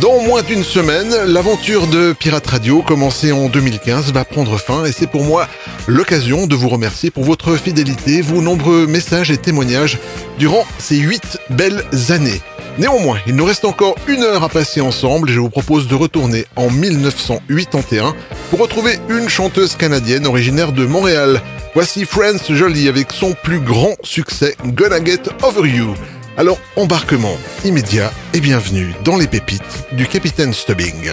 Dans moins d'une semaine, l'aventure de Pirate Radio, commencée en 2015, va prendre fin et c'est pour moi l'occasion de vous remercier pour votre fidélité, vos nombreux messages et témoignages durant ces huit belles années. Néanmoins, il nous reste encore une heure à passer ensemble et je vous propose de retourner en 1981 pour retrouver une chanteuse canadienne originaire de Montréal. Voici France Jolie avec son plus grand succès Gonna Get Over You. Alors embarquement immédiat et bienvenue dans les pépites du Capitaine Stubbing.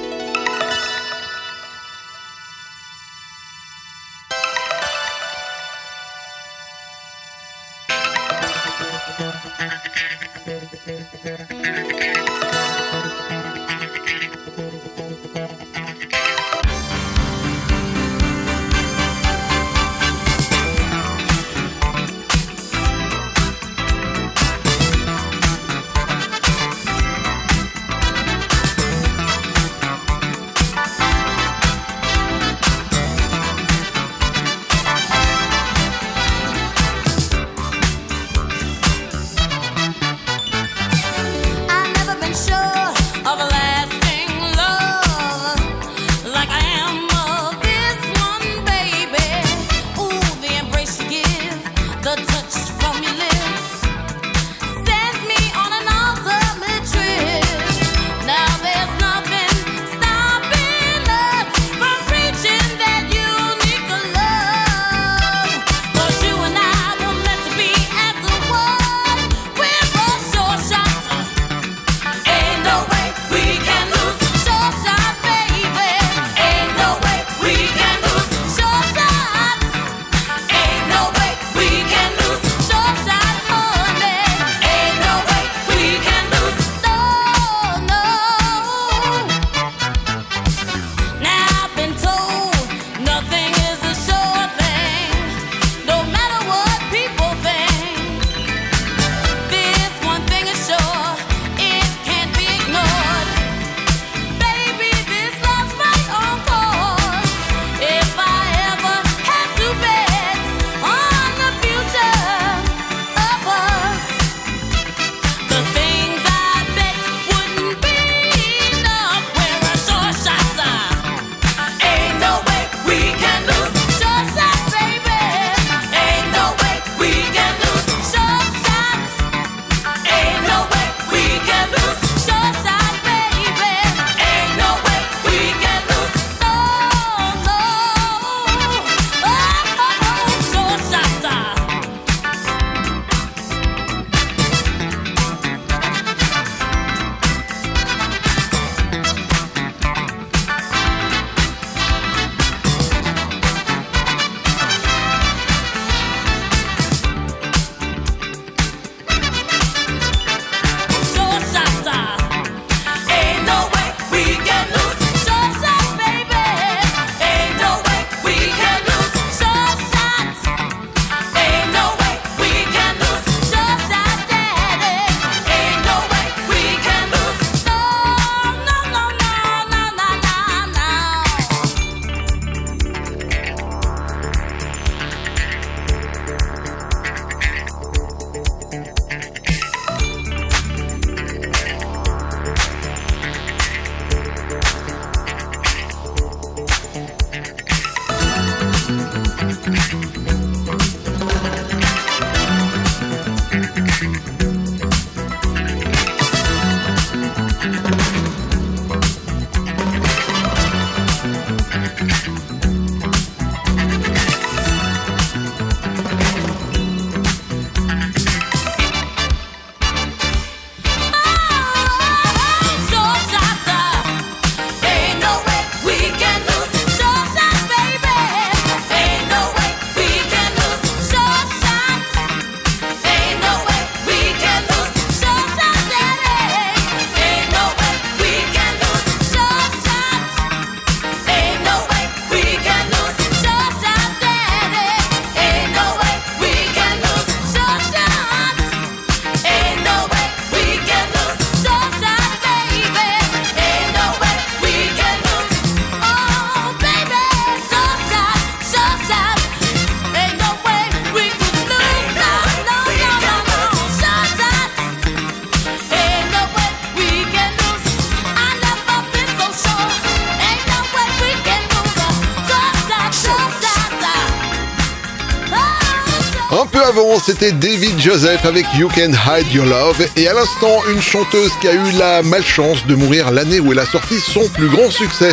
c'était David Joseph avec You Can Hide Your Love et à l'instant une chanteuse qui a eu la malchance de mourir l'année où elle a sorti son plus grand succès.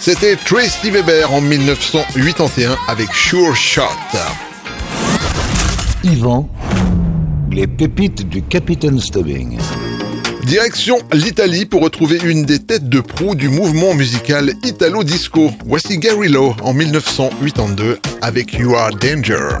C'était Tracy Weber en 1981 avec Sure Shot. Yvan, les pépites du Capitaine Stubbing. Direction l'Italie pour retrouver une des têtes de proue du mouvement musical Italo Disco. Voici Gary en 1982 avec You Are Danger.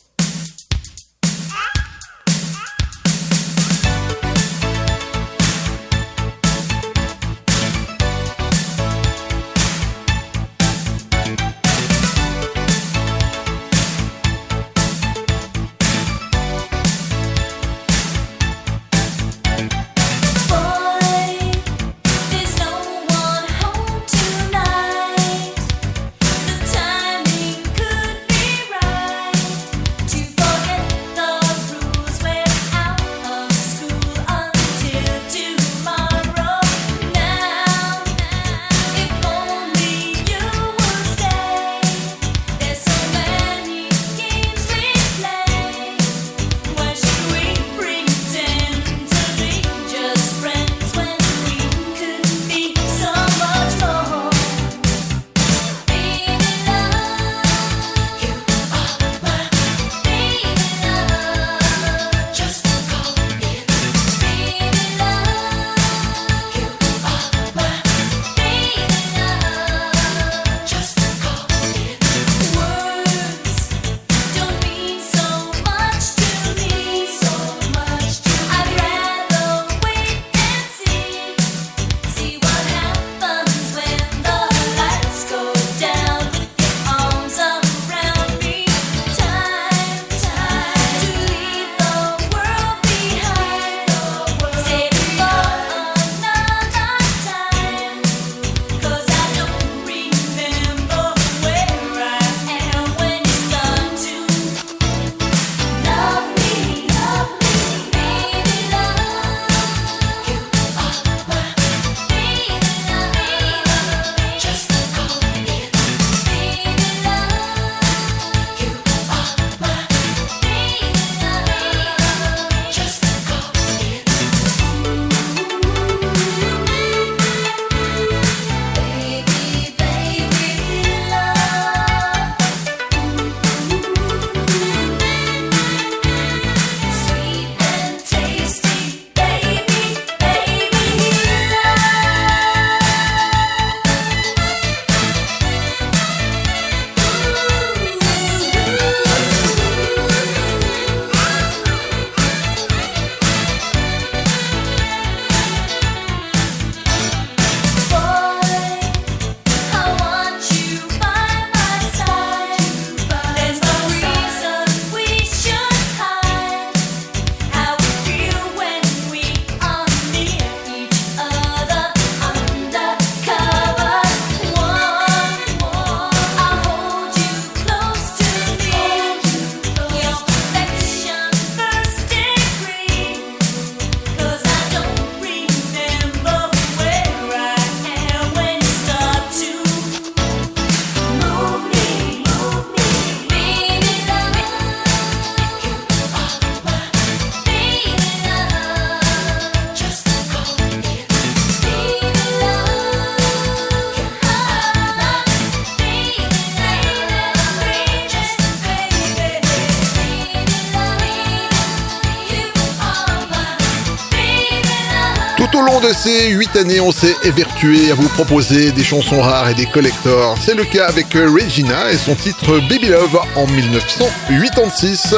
de ces 8 années, on s'est évertué à vous proposer des chansons rares et des collectors. C'est le cas avec Regina et son titre Baby Love en 1986.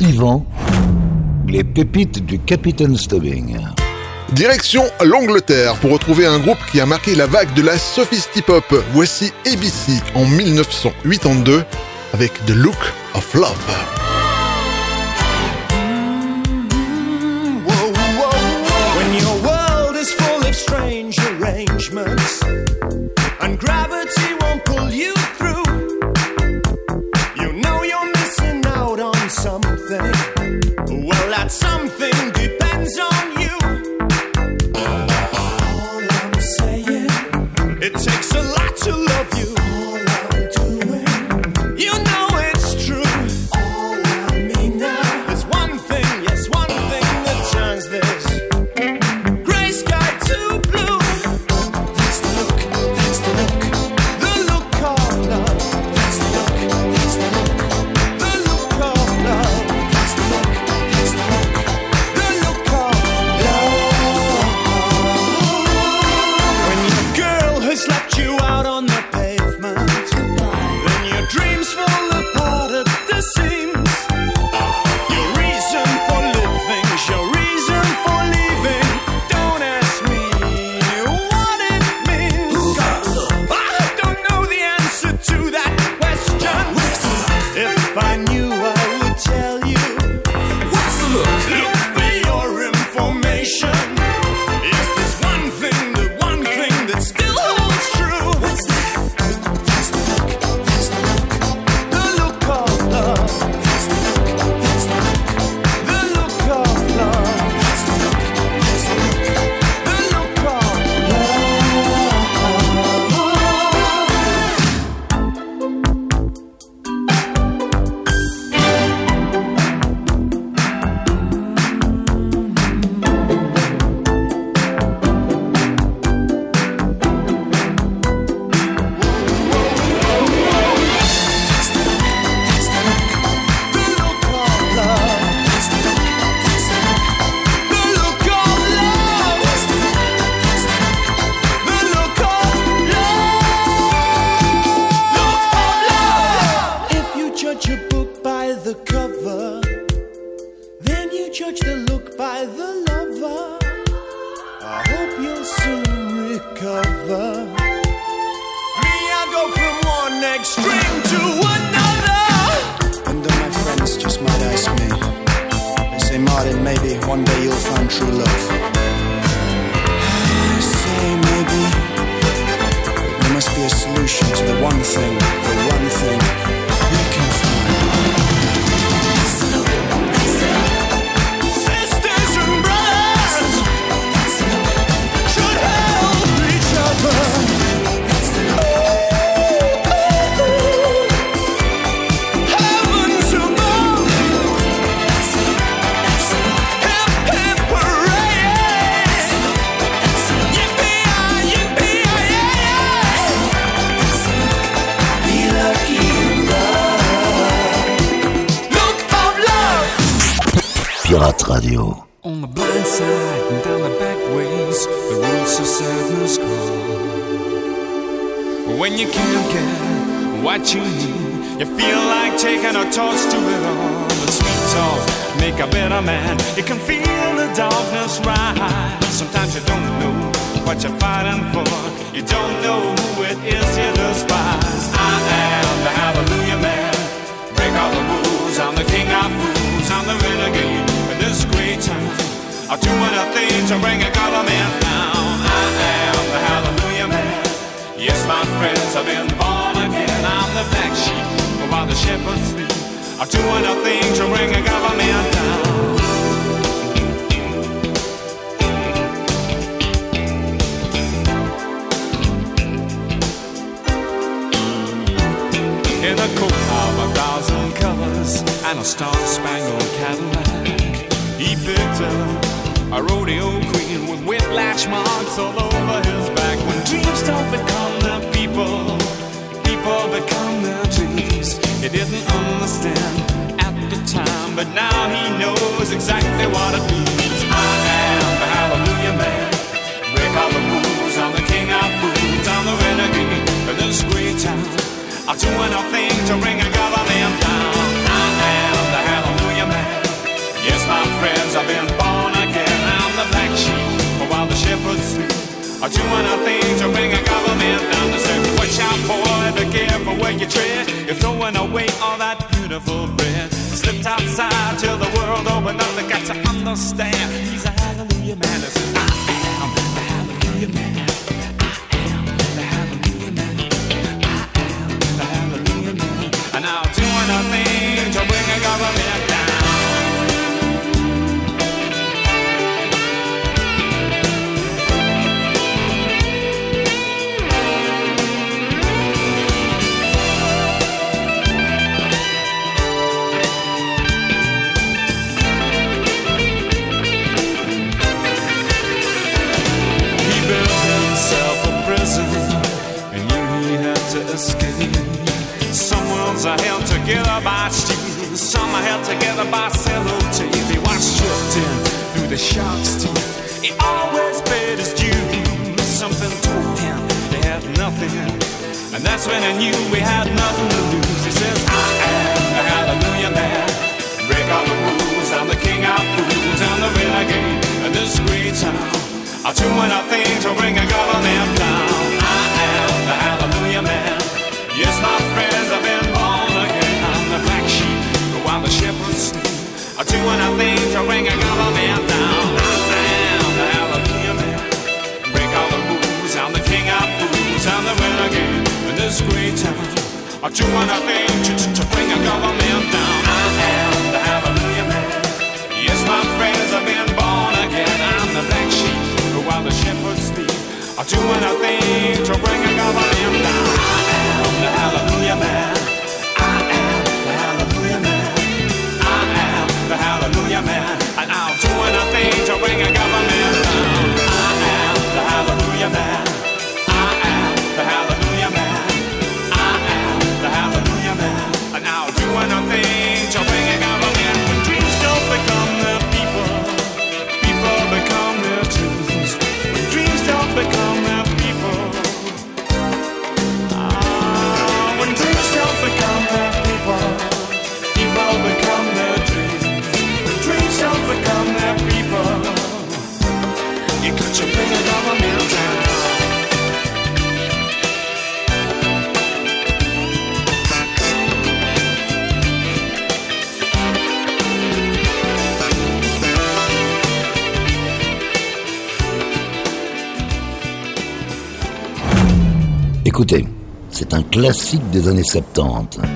Yvan, les pépites du Capitaine Stubbing. Direction l'Angleterre pour retrouver un groupe qui a marqué la vague de la sophistipop. Voici ABC en 1982 avec The Look of Love. true love. Now he knows exactly what it means. I am the hallelujah man. Break all the rules. I'm the king of fools. I'm the renegade of this great town. I'm doing do thing to bring a government down. I am the hallelujah man. Yes, my friends, I've been born again. I'm the black sheep. While the shepherds sleep, I'll do anything to bring a government down. To say, watch out, boy, be careful where you tread. You're throwing away all that beautiful bread. Slipped outside till the world opened up. They got to understand. He's a hallelujah man. It's, I am the hallelujah man. I am the hallelujah man. I am the hallelujah man. And I'm doing a thing to bring a government Some are held together by steel, some are held together by sellotape. He was stripped in through the shark's teeth. He always paid his dues. Something told him they had nothing, and that's when I knew we had nothing to lose. He says, "I am the Hallelujah Man." Break all the rules, I'm the king of fools, I'm the renegade of this great town. I'm doing a thing to bring a government down. I am the hallelujah man. Yes, my I am the hallelujah man. Break all the rules, I'm the king of fools, I'm the renegade in this great town. Doing a thing to, bring a government down. I am the hallelujah man. Yes, my friends, I've been born again. I'm the black sheep, while the shepherds doing a thing to bring a government down. I am the hallelujah man. Hallelujah man. And I'm doing a thing to bring a government down. I am the hallelujah man. Écoutez, c'est un classique des années 70.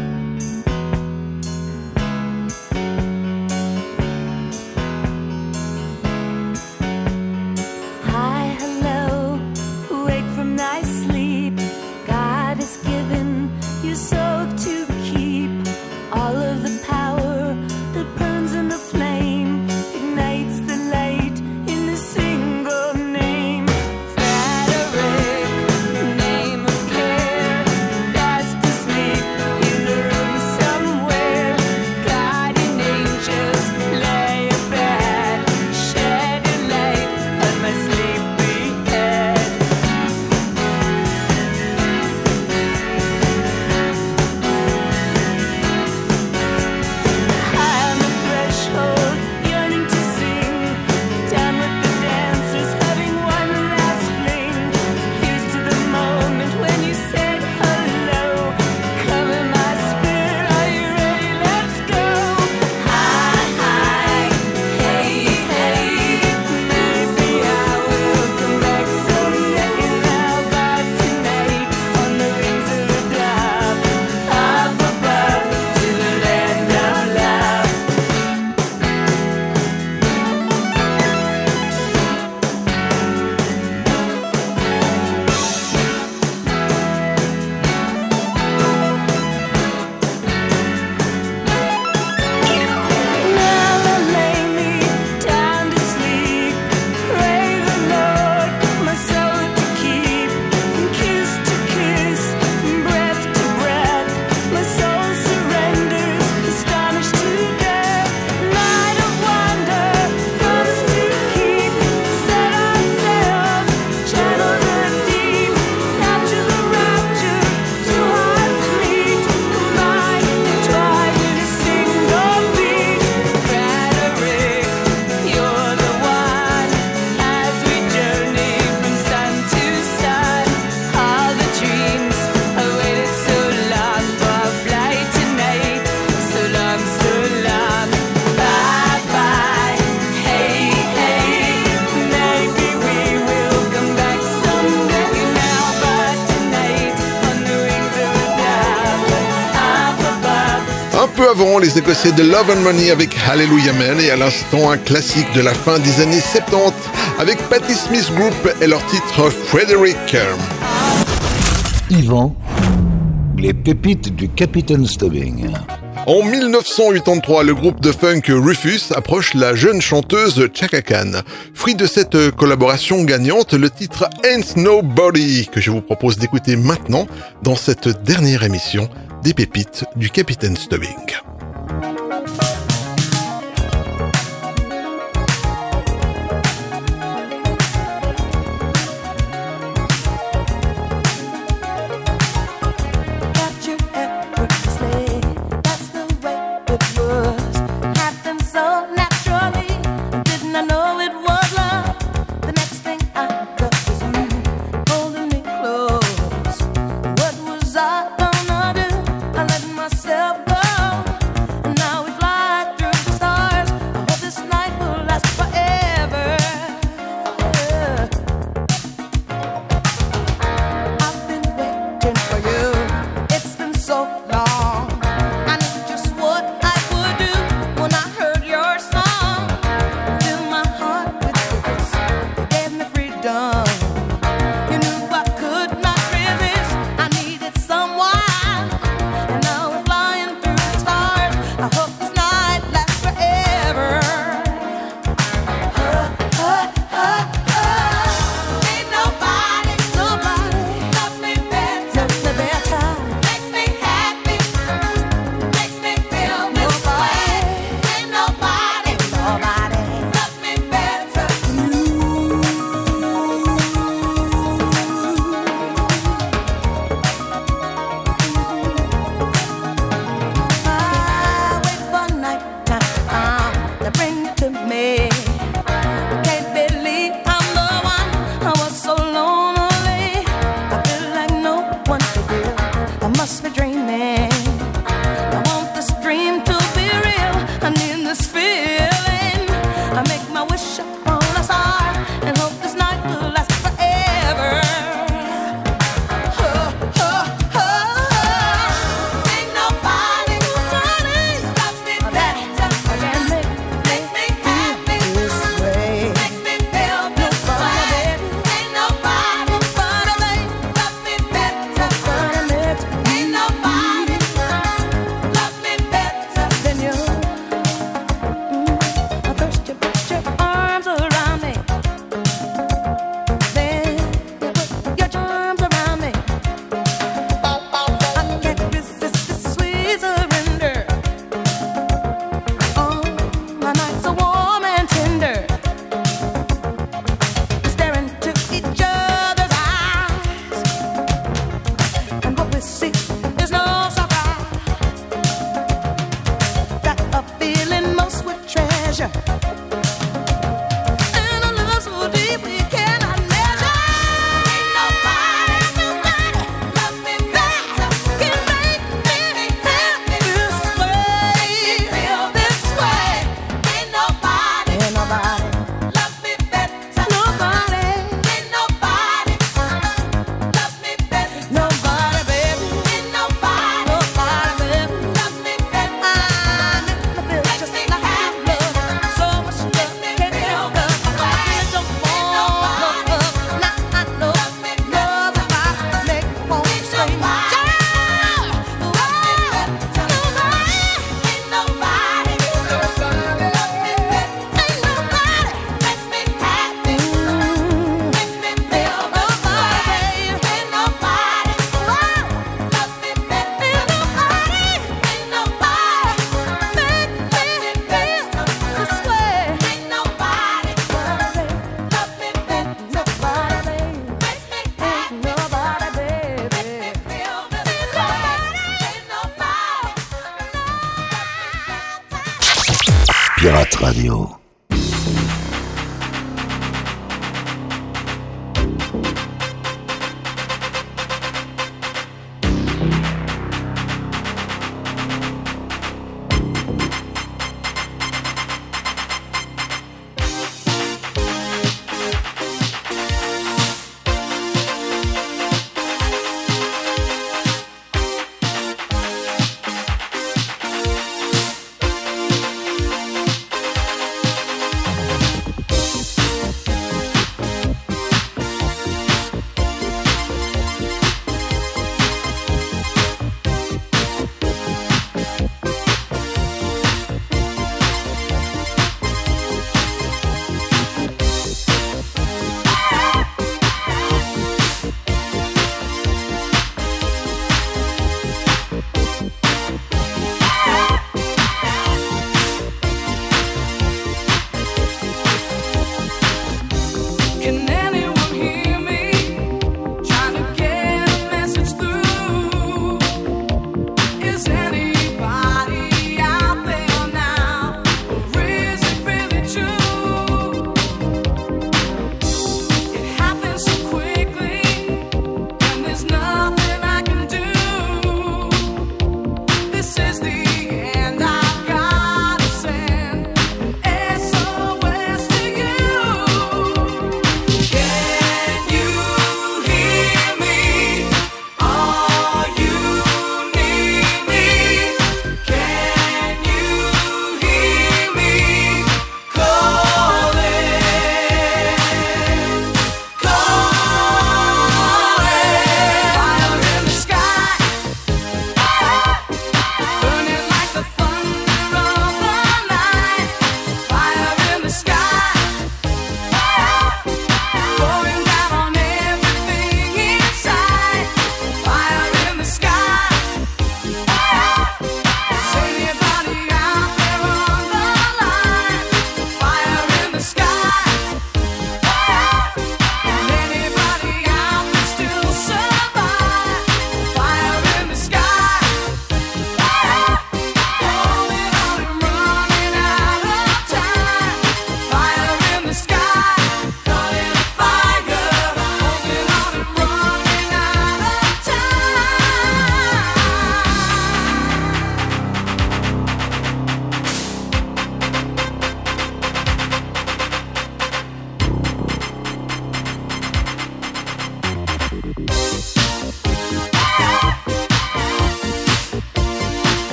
avant, les Écossais de Love and Money avec Hallelujah Man et à l'instant un classique de la fin des années 70 avec Patti Smith Group et leur titre Frederick. Yvan, les pépites du Capitaine Stubbing. En 1983, le groupe de funk Rufus approche la jeune chanteuse Chaka Khan. Fruit de cette collaboration gagnante, le titre Ain't Nobody que je vous propose d'écouter maintenant dans cette dernière émission des pépites du capitaine Stubbing.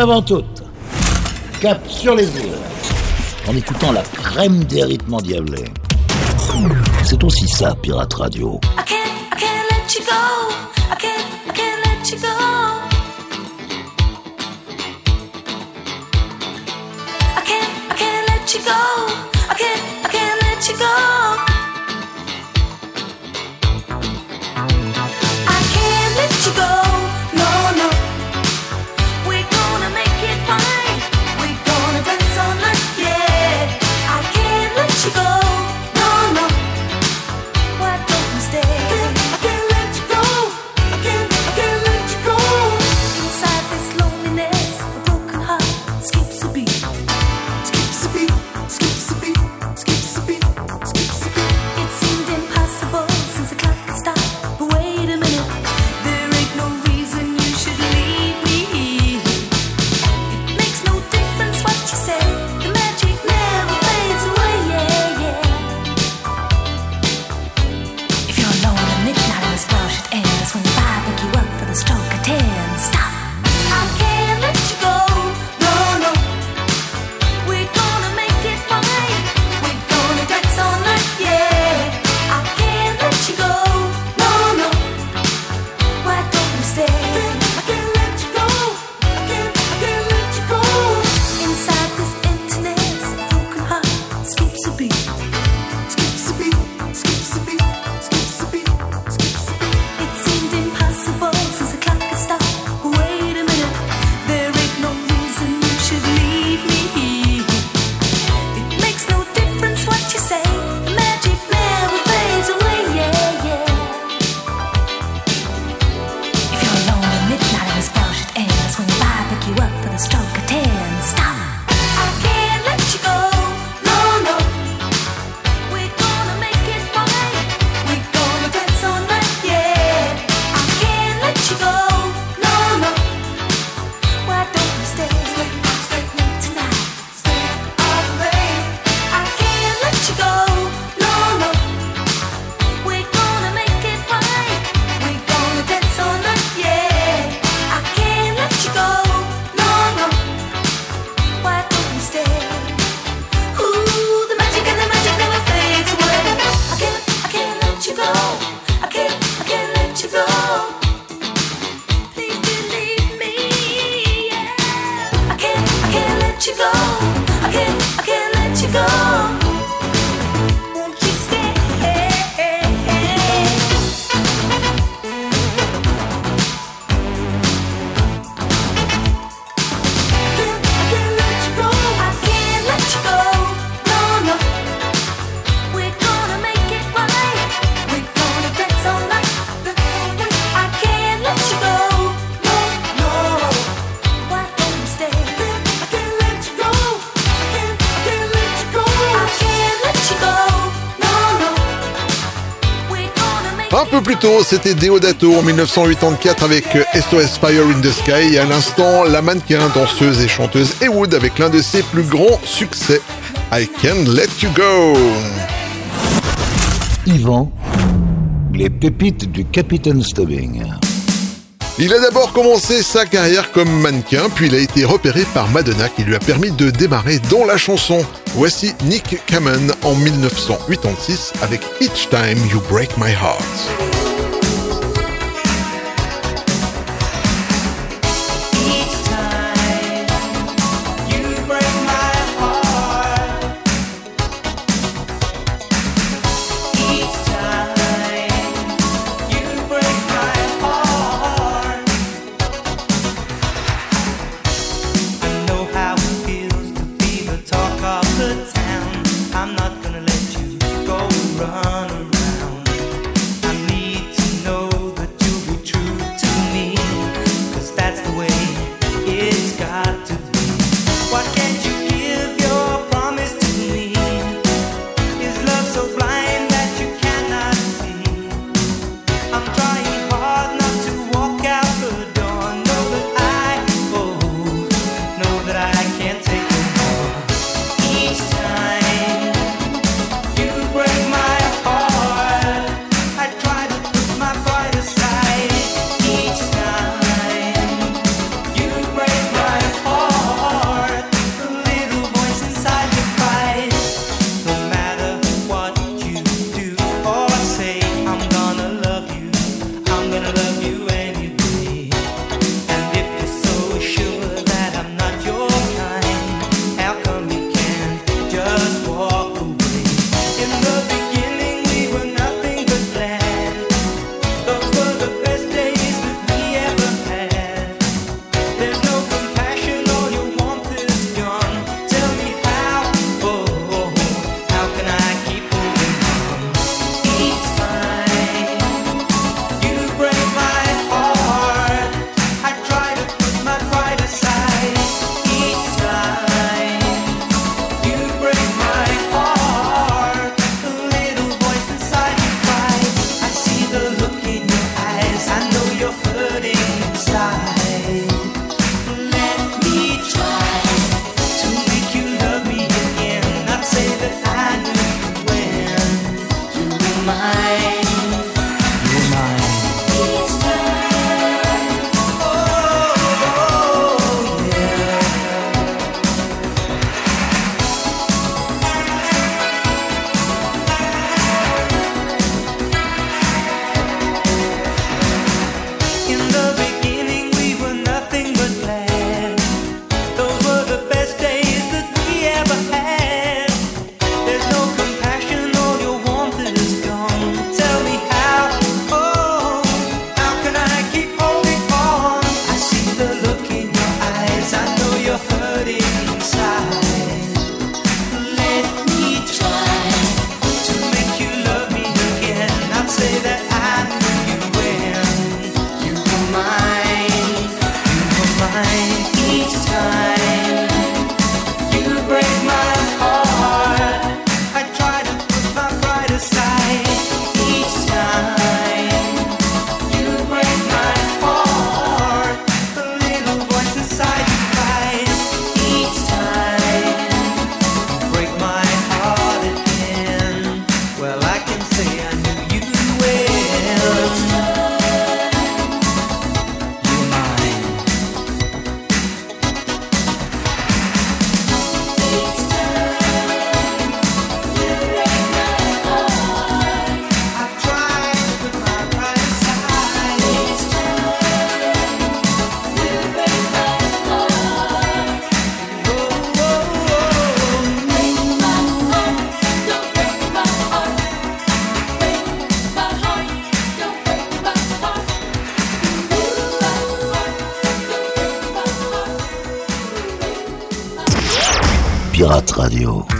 avant toute. Cap sur les îles. En écoutant la crème des rythmes endiablés. C'est aussi ça, Pirate Radio. Go. c'était Deodato en 1984 avec SOS Fire in the Sky et à l'instant, la mannequin, danseuse et chanteuse Haywood avec l'un de ses plus grands succès, I Can Let You Go. Yvan, les pépites du Capitaine Stubbing. Il a d'abord commencé sa carrière comme mannequin, puis il a été repéré par Madonna qui lui a permis de démarrer dans la chanson. Voici Nick Kamen en 1986 avec Each Time You Break My Heart. Radio.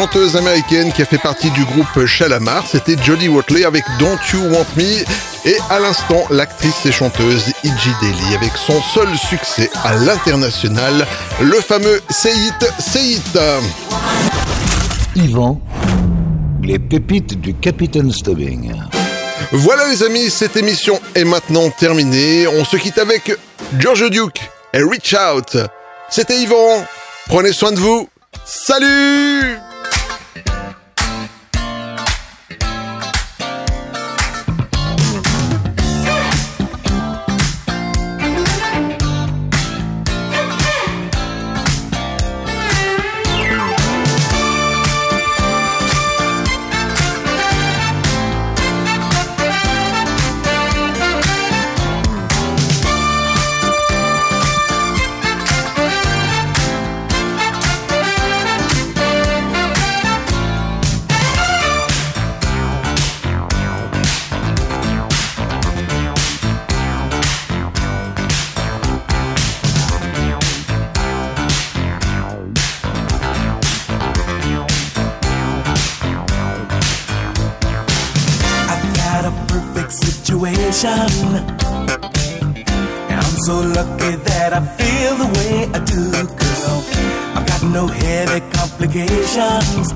chanteuse américaine qui a fait partie du groupe Shalamar, c'était Jodie Watley avec Don't You Want Me et à l'instant l'actrice et chanteuse Iggy Daily avec son seul succès à l'international, le fameux Seit Seit. Yvan, les pépites du Capitaine Stubbing. Voilà les amis, cette émission est maintenant terminée. On se quitte avec George Duke et Reach Out. C'était Yvan. Prenez soin de vous. Salut obligations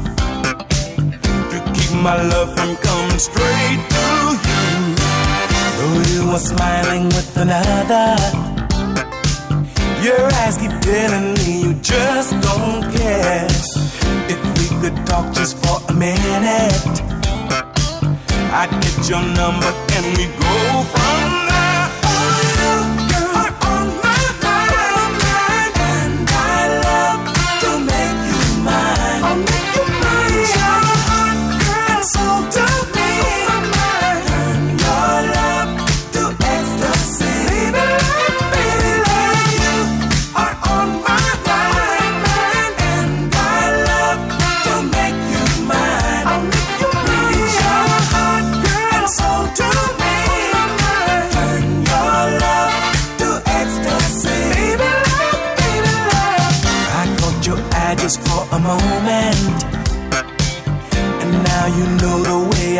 to keep my love from coming straight through you. Though you are smiling with another, your eyes keep telling me you just don't care. If we could talk just for a minute, I'd get your number and we go from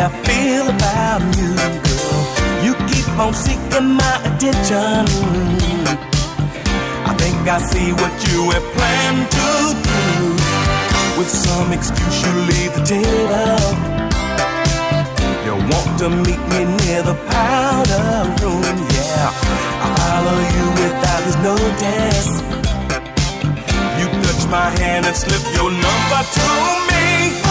I feel about you, girl. You keep on seeking my attention. I think I see what you have planned to do. With some excuse, you leave the table. You want to meet me near the powder room, yeah. I follow you without his notice. You touch my hand and slip your number to me.